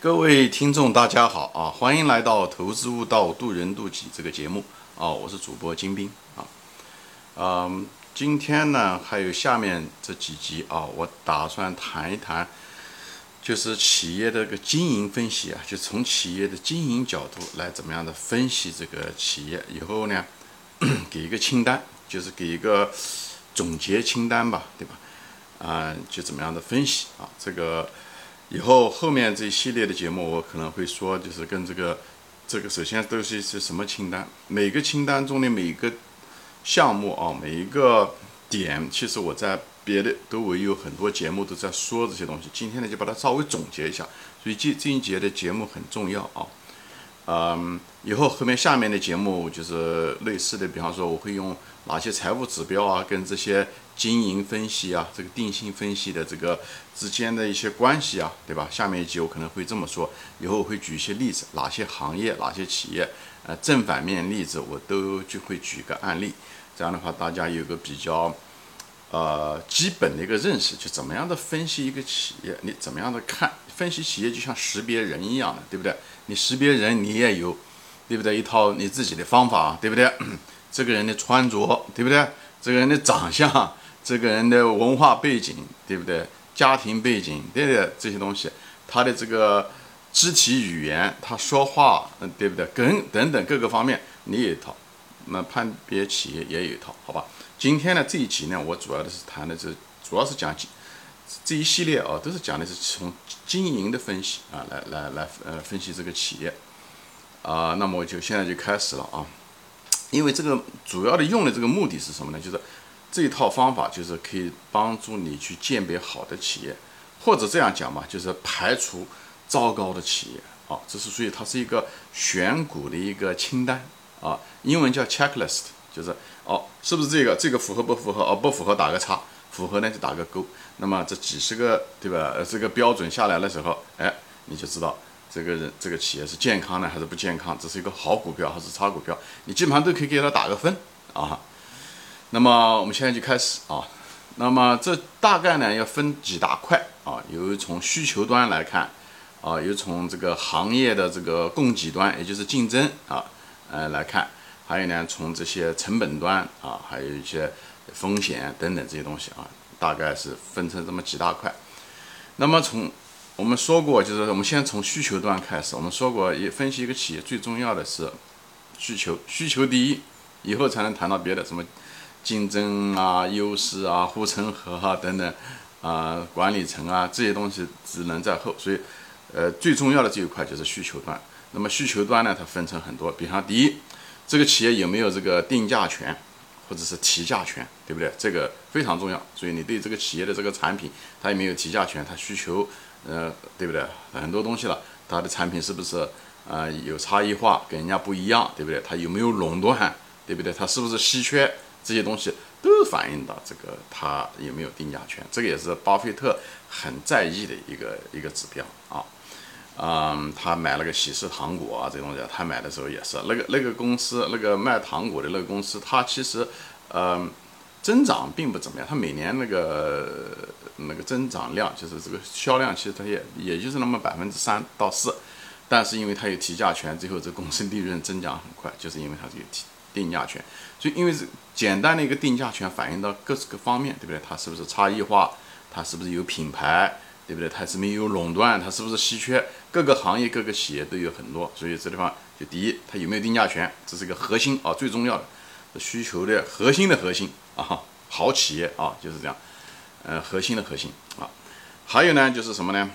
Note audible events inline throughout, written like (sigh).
各位听众，大家好啊！欢迎来到《投资悟道，渡人渡己》这个节目啊！我是主播金兵啊。嗯，今天呢，还有下面这几集啊，我打算谈一谈，就是企业的个经营分析啊，就从企业的经营角度来怎么样的分析这个企业。以后呢，(clears throat) 给一个清单，就是给一个总结清单吧，对吧？啊，就怎么样的分析啊？这个。以后后面这一系列的节目，我可能会说，就是跟这个，这个首先都是一些什么清单？每个清单中的每个项目啊，每一个点，其实我在别的都我有很多节目都在说这些东西。今天呢，就把它稍微总结一下。所以这这一节的节目很重要啊。嗯，以后后面下面的节目就是类似的，比方说我会用哪些财务指标啊，跟这些经营分析啊，这个定性分析的这个之间的一些关系啊，对吧？下面一集我可能会这么说，以后我会举一些例子，哪些行业、哪些企业，呃，正反面例子我都就会举个案例，这样的话大家有个比较。呃，基本的一个认识，就怎么样的分析一个企业，你怎么样的看分析企业，就像识别人一样的，对不对？你识别人，你也有，对不对？一套你自己的方法，对不对？(clears throat) 这个人的穿着，对不对？这个人的长相，这个人的文化背景，对不对？家庭背景，对不对？这些东西，他的这个肢体语言，他说话，嗯，对不对？跟等等各个方面，你有一套，那判别企业也有一套，好吧？今天呢这一集呢，我主要的是谈的是，主要是讲这一系列啊，都是讲的是从经营的分析啊，来来来呃分析这个企业啊。那么我就现在就开始了啊，因为这个主要的用的这个目的是什么呢？就是这一套方法就是可以帮助你去鉴别好的企业，或者这样讲嘛，就是排除糟糕的企业啊。这是所以它是一个选股的一个清单啊，英文叫 checklist。就是哦，是不是这个？这个符合不符合？哦，不符合打个叉，符合呢就打个勾。那么这几十个，对吧？呃，这个标准下来的时候，哎，你就知道这个人这个企业是健康的还是不健康，这是一个好股票还是差股票，你基本上都可以给他打个分啊。那么我们现在就开始啊。那么这大概呢要分几大块啊，有从需求端来看啊，有从这个行业的这个供给端，也就是竞争啊，呃来看。还有呢，从这些成本端啊，还有一些风险等等这些东西啊，大概是分成这么几大块。那么从我们说过，就是我们先从需求端开始。我们说过，也分析一个企业最重要的是需求，需求第一，以后才能谈到别的什么竞争啊、优势啊、护城河啊等等啊、管理层啊这些东西只能在后。所以，呃，最重要的这一块就是需求端。那么需求端呢，它分成很多，比方第一。这个企业有没有这个定价权，或者是提价权，对不对？这个非常重要。所以你对这个企业的这个产品，它有没有提价权？它需求，呃，对不对？很多东西了，它的产品是不是啊有差异化，跟人家不一样，对不对？它有没有垄断，对不对？它是不是稀缺？这些东西都反映到这个它有没有定价权。这个也是巴菲特很在意的一个一个指标啊。嗯，他买了个喜事糖果啊，这东西他买的时候也是那个那个公司那个卖糖果的那个公司，它其实，嗯，增长并不怎么样。它每年那个那个增长量就是这个销量，其实它也也就是那么百分之三到四。但是因为它有提价权，最后这公司利润增长很快，就是因为它这个提定价权。所以因为是简单的一个定价权，反映到各个方面，对不对？它是不是差异化？它是不是有品牌？对不对？它是没有垄断，它是不是稀缺？各个行业、各个企业都有很多，所以这地方就第一，它有没有定价权，这是一个核心啊，最重要的需求的核心的核心啊，好企业啊就是这样，呃，核心的核心啊。还有呢，就是什么呢？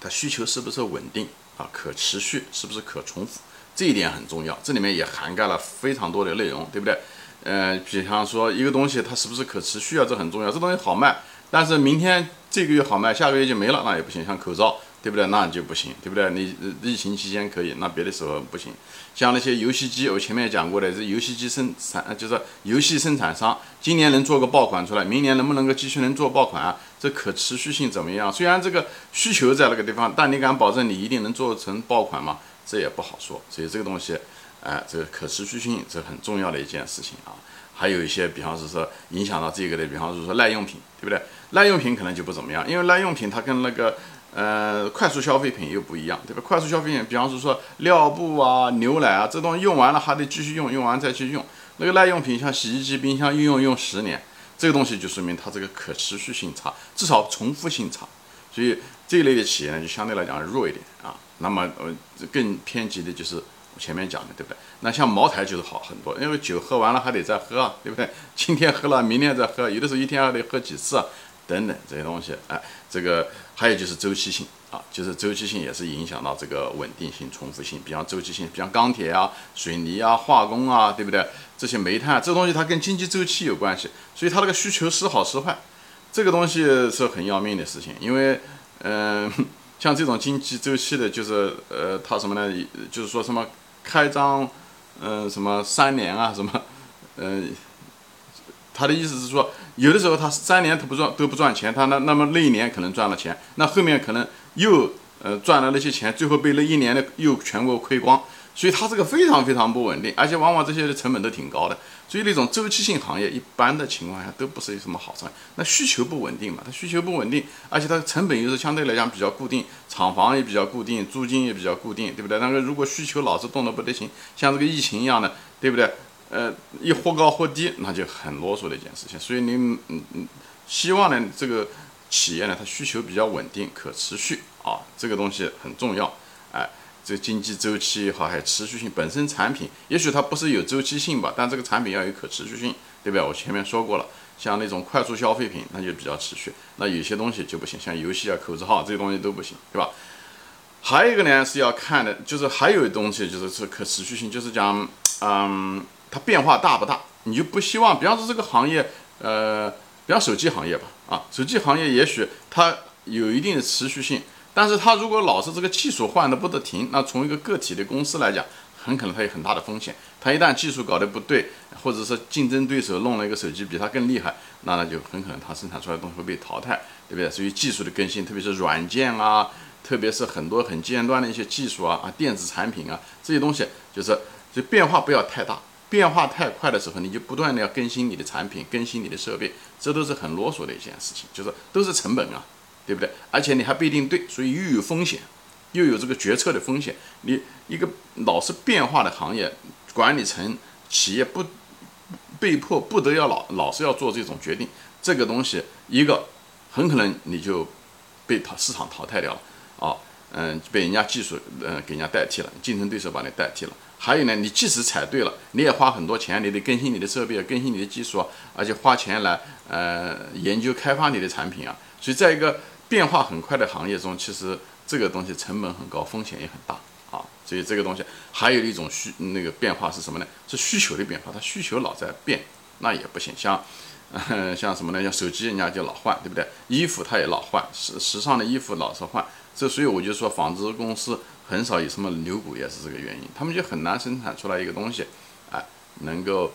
它需求是不是稳定啊？可持续是不是可重复？这一点很重要，这里面也涵盖了非常多的内容，对不对？呃，比方说一个东西它是不是可持续啊？这很重要，这东西好卖。但是明天这个月好卖，下个月就没了，那也不行。像口罩，对不对？那就不行，对不对？你疫情期间可以，那别的时候不行。像那些游戏机，我前面讲过的，这游戏机生产就是游戏生产商，今年能做个爆款出来，明年能不能够继续能做爆款啊？这可持续性怎么样？虽然这个需求在那个地方，但你敢保证你一定能做成爆款吗？这也不好说。所以这个东西，哎，这个可持续性这很重要的一件事情啊。还有一些，比方是说影响到这个的，比方是说耐用品，对不对？耐用品可能就不怎么样，因为耐用品它跟那个呃，快速消费品又不一样，对吧？快速消费品，比方说说尿布啊、牛奶啊，这东西用完了还得继续用，用完再去用。那个耐用品，像洗衣机、冰箱，用用用十年，这个东西就说明它这个可持续性差，至少重复性差。所以这一类的企业呢，就相对来讲弱一点啊。那么呃，更偏激的就是我前面讲的，对不对？那像茅台就是好很多，因为酒喝完了还得再喝啊，对不对？(laughs) 今天喝了，明天再喝，有的时候一天还得喝几次啊。等等这些东西，哎，这个还有就是周期性啊，就是周期性也是影响到这个稳定性、重复性。比方周期性，比方钢铁啊、水泥啊、化工啊，对不对？这些煤炭这东西它跟经济周期有关系，所以它那个需求时好时坏，这个东西是很要命的事情。因为，嗯，(laughs) 像这种经济周期的，就是呃，它什么呢？就是说什么开张，嗯，什么三年啊，什么，嗯。他的意思是说，有的时候他三年他不赚都不赚钱，他那那么那一年可能赚了钱，那后面可能又呃赚了那些钱，最后被那一年的又全部亏光，所以它这个非常非常不稳定，而且往往这些的成本都挺高的，所以那种周期性行业一般的情况下都不是有什么好赚。那需求不稳定嘛，它需求不稳定，而且它成本又是相对来讲比较固定，厂房也比较固定，租金也比较固定，对不对？那个如果需求老是动得不得行，像这个疫情一样的，对不对？呃，一或高或低，那就很啰嗦的一件事情。所以你嗯嗯，希望呢这个企业呢，它需求比较稳定、可持续啊，这个东西很重要。哎，这经济周期也好，还有持续性，本身产品也许它不是有周期性吧，但这个产品要有可持续性，对不对？我前面说过了，像那种快速消费品，那就比较持续。那有些东西就不行，像游戏啊、口字号这些东西都不行，对吧？还有一个呢是要看的，就是还有东西就是是可持续性，就是讲嗯。它变化大不大？你就不希望，比方说这个行业，呃，比方手机行业吧，啊，手机行业也许它有一定的持续性，但是它如果老是这个技术换的不得停，那从一个个体的公司来讲，很可能它有很大的风险。它一旦技术搞得不对，或者是竞争对手弄了一个手机比它更厉害，那那就很可能它生产出来的东西会被淘汰，对不对？所以技术的更新，特别是软件啊，特别是很多很尖端的一些技术啊，啊，电子产品啊，这些东西就是就变化不要太大。变化太快的时候，你就不断的要更新你的产品，更新你的设备，这都是很啰嗦的一件事情，就是都是成本啊，对不对？而且你还不一定对，所以又有风险，又有这个决策的风险。你一个老是变化的行业，管理层企业不被迫不得要老老是要做这种决定，这个东西一个很可能你就被淘市场淘汰掉了啊，嗯，被人家技术嗯给人家代替了，竞争对手把你代替了。还有呢，你即使踩对了，你也花很多钱，你得更新你的设备，更新你的技术，而且花钱来呃研究开发你的产品啊。所以在一个变化很快的行业中，其实这个东西成本很高，风险也很大啊。所以这个东西还有一种需那个变化是什么呢？是需求的变化，它需求老在变，那也不行。像 (laughs) 像什么呢？像手机人家就老换，对不对？衣服它也老换，时时尚的衣服老是换。这所以我就说纺织公司。很少有什么牛股，也是这个原因，他们就很难生产出来一个东西，哎，能够，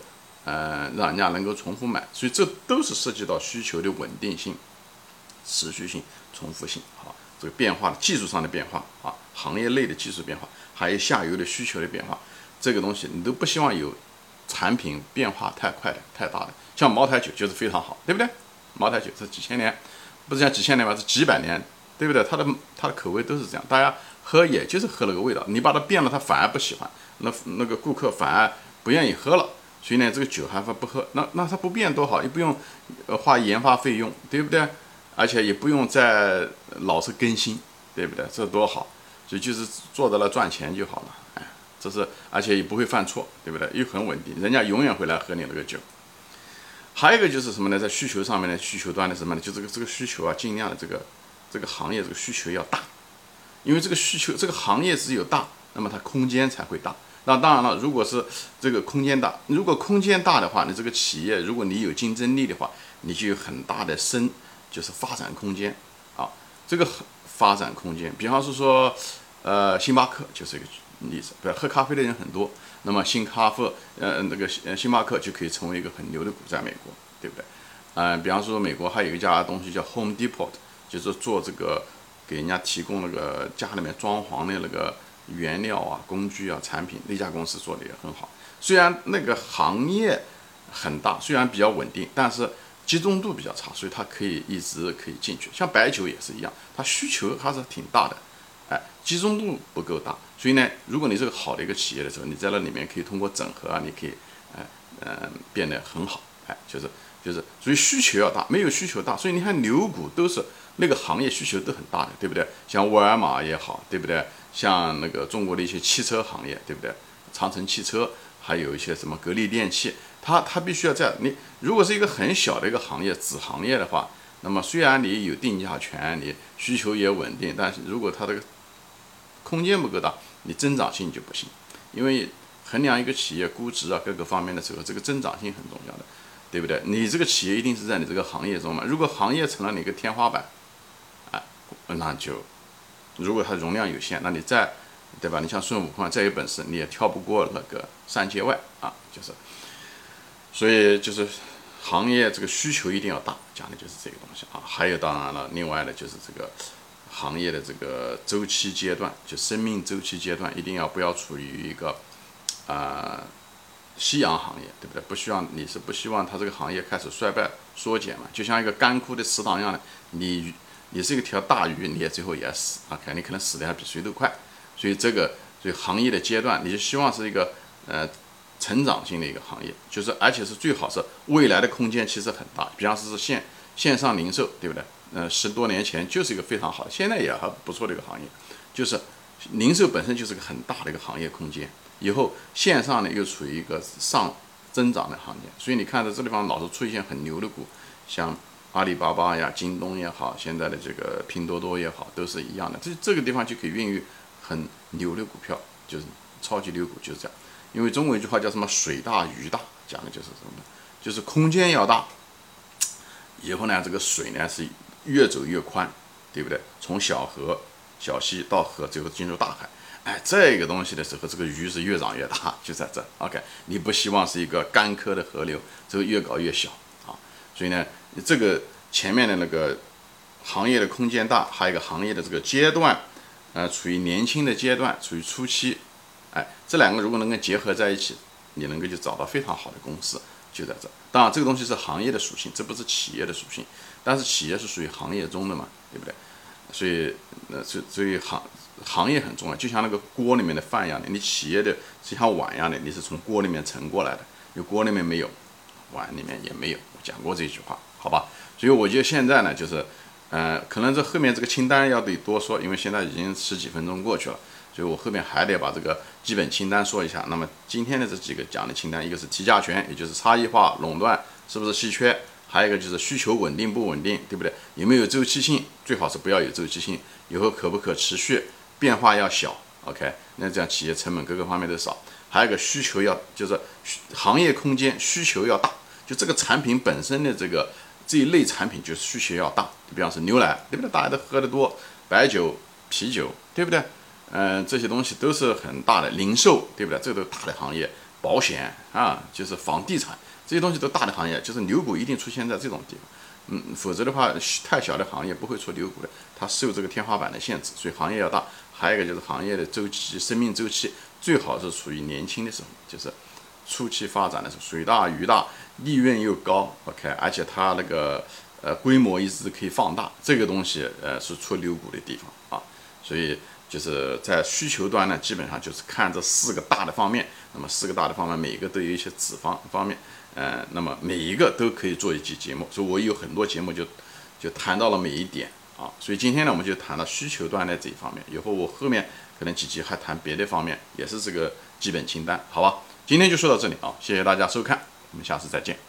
呃，让人家能够重复买，所以这都是涉及到需求的稳定性、持续性、重复性，好，这个变化的技术上的变化啊，行业内的技术变化，还有下游的需求的变化，这个东西你都不希望有产品变化太快的、太大的，像茅台酒就是非常好，对不对？茅台酒是几千年，不是讲几千年吧，是几百年，对不对？它的它的口味都是这样，大家。喝也就是喝了个味道，你把它变了，他反而不喜欢，那那个顾客反而不愿意喝了，所以呢，这个酒还不不喝，那那它不变多好，也不用呃花研发费用，对不对？而且也不用再老是更新，对不对？这多好，所以就是做到了赚钱就好了，哎，这是而且也不会犯错，对不对？又很稳定，人家永远会来喝你那个酒。还有一个就是什么呢？在需求上面的需求端的什么呢？就这个这个需求啊，尽量的这个这个行业这个需求要大。因为这个需求，这个行业只有大，那么它空间才会大。那当然了，如果是这个空间大，如果空间大的话，你这个企业，如果你有竞争力的话，你就有很大的生，就是发展空间啊。这个发展空间，比方是说，呃，星巴克就是一个例子。对，喝咖啡的人很多，那么星咖啡，呃，那个星星巴克就可以成为一个很牛的股，在美国，对不对？嗯，比方说美国还有一家东西叫 Home Depot，就是做这个。给人家提供那个家里面装潢的那个原料啊、工具啊、产品，那家公司做的也很好。虽然那个行业很大，虽然比较稳定，但是集中度比较差，所以它可以一直可以进去。像白酒也是一样，它需求还是挺大的，哎，集中度不够大。所以呢，如果你是个好的一个企业的时候，你在那里面可以通过整合啊，你可以，哎，嗯，变得很好，哎，就是就是，所以需求要大，没有需求大，所以你看牛股都是那个行业需求都很大的，对不对？像沃尔玛也好，对不对？像那个中国的一些汽车行业，对不对？长城汽车，还有一些什么格力电器。它它必须要在你如果是一个很小的一个行业子行业的话，那么虽然你有定价权，你需求也稳定，但是如果它这个空间不够大，你增长性就不行。因为衡量一个企业估值啊各个方面的时候，这个增长性很重要的，对不对？你这个企业一定是在你这个行业中嘛。如果行业成了你一个天花板，啊，那就如果它容量有限，那你再对吧？你像孙悟空再有本事，你也跳不过那个三界外啊，就是。所以就是行业这个需求一定要大，讲的就是这个东西啊。还有当然了，另外呢就是这个行业的这个周期阶段，就生命周期阶段，一定要不要处于一个啊夕阳行业，对不对？不希望你是不希望它这个行业开始衰败缩减嘛？就像一个干枯的池塘一样的，你你是一条大鱼，你也最后也死啊，肯定可能死的还比谁都快。所以这个所以行业的阶段，你就希望是一个呃。成长性的一个行业，就是而且是最好是未来的空间其实很大。比方说是线线上零售，对不对？呃，十多年前就是一个非常好的，现在也还不错的一个行业。就是零售本身就是个很大的一个行业空间。以后线上呢又处于一个上增长的行业，所以你看到这地方老是出现很牛的股，像阿里巴巴呀、京东也好，现在的这个拼多多也好，都是一样的。这这个地方就可以孕育很牛的股票，就是超级牛股，就是这样。因为中国一句话叫什么“水大鱼大”，讲的就是什么呢？就是空间要大。以后呢，这个水呢是越走越宽，对不对？从小河、小溪到河，最后进入大海。哎，这个东西的时候，这个鱼是越长越大，(laughs) 就在这。OK，你不希望是一个干涸的河流，这个越搞越小啊。所以呢，这个前面的那个行业的空间大，还有一个行业的这个阶段，呃，处于年轻的阶段，处于初期。哎，这两个如果能够结合在一起，你能够就找到非常好的公司，就在这。当然，这个东西是行业的属性，这不是企业的属性。但是企业是属于行业中的嘛，对不对？所以，那所所以行行业很重要，就像那个锅里面的饭一样的，你企业的就像碗一样的，你是从锅里面盛过来的，有锅里面没有，碗里面也没有。讲过这句话，好吧？所以我觉得现在呢，就是，呃，可能这后面这个清单要得多说，因为现在已经十几分钟过去了。所以我后面还得把这个基本清单说一下。那么今天的这几个讲的清单，一个是提价权，也就是差异化垄断是不是稀缺；还有一个就是需求稳定不稳定，对不对？有没有周期性？最好是不要有周期性。以后可不可持续？变化要小。OK，那这样企业成本各个方面都少。还有一个需求要，就是行业空间需求要大。就这个产品本身的这个这一类产品，就是需求要大。比方说牛奶，对不对？大家都喝得多，白酒、啤酒，对不对？嗯，这些东西都是很大的零售，对不对？这都大的行业，保险啊，就是房地产这些东西都大的行业，就是牛股一定出现在这种地方，嗯，否则的话太小的行业不会出牛股的，它受这个天花板的限制，所以行业要大。还有一个就是行业的周期、生命周期最好是处于年轻的时候，就是初期发展的时候，水大鱼大，利润又高，OK，而且它那个呃规模一直可以放大，这个东西呃是出牛股的地方啊，所以。就是在需求端呢，基本上就是看这四个大的方面。那么四个大的方面，每一个都有一些子方方面，呃，那么每一个都可以做一期节目。所以我有很多节目就就谈到了每一点啊。所以今天呢，我们就谈到需求端的这一方面。以后我后面可能几集还谈别的方面，也是这个基本清单，好吧？今天就说到这里啊，谢谢大家收看，我们下次再见。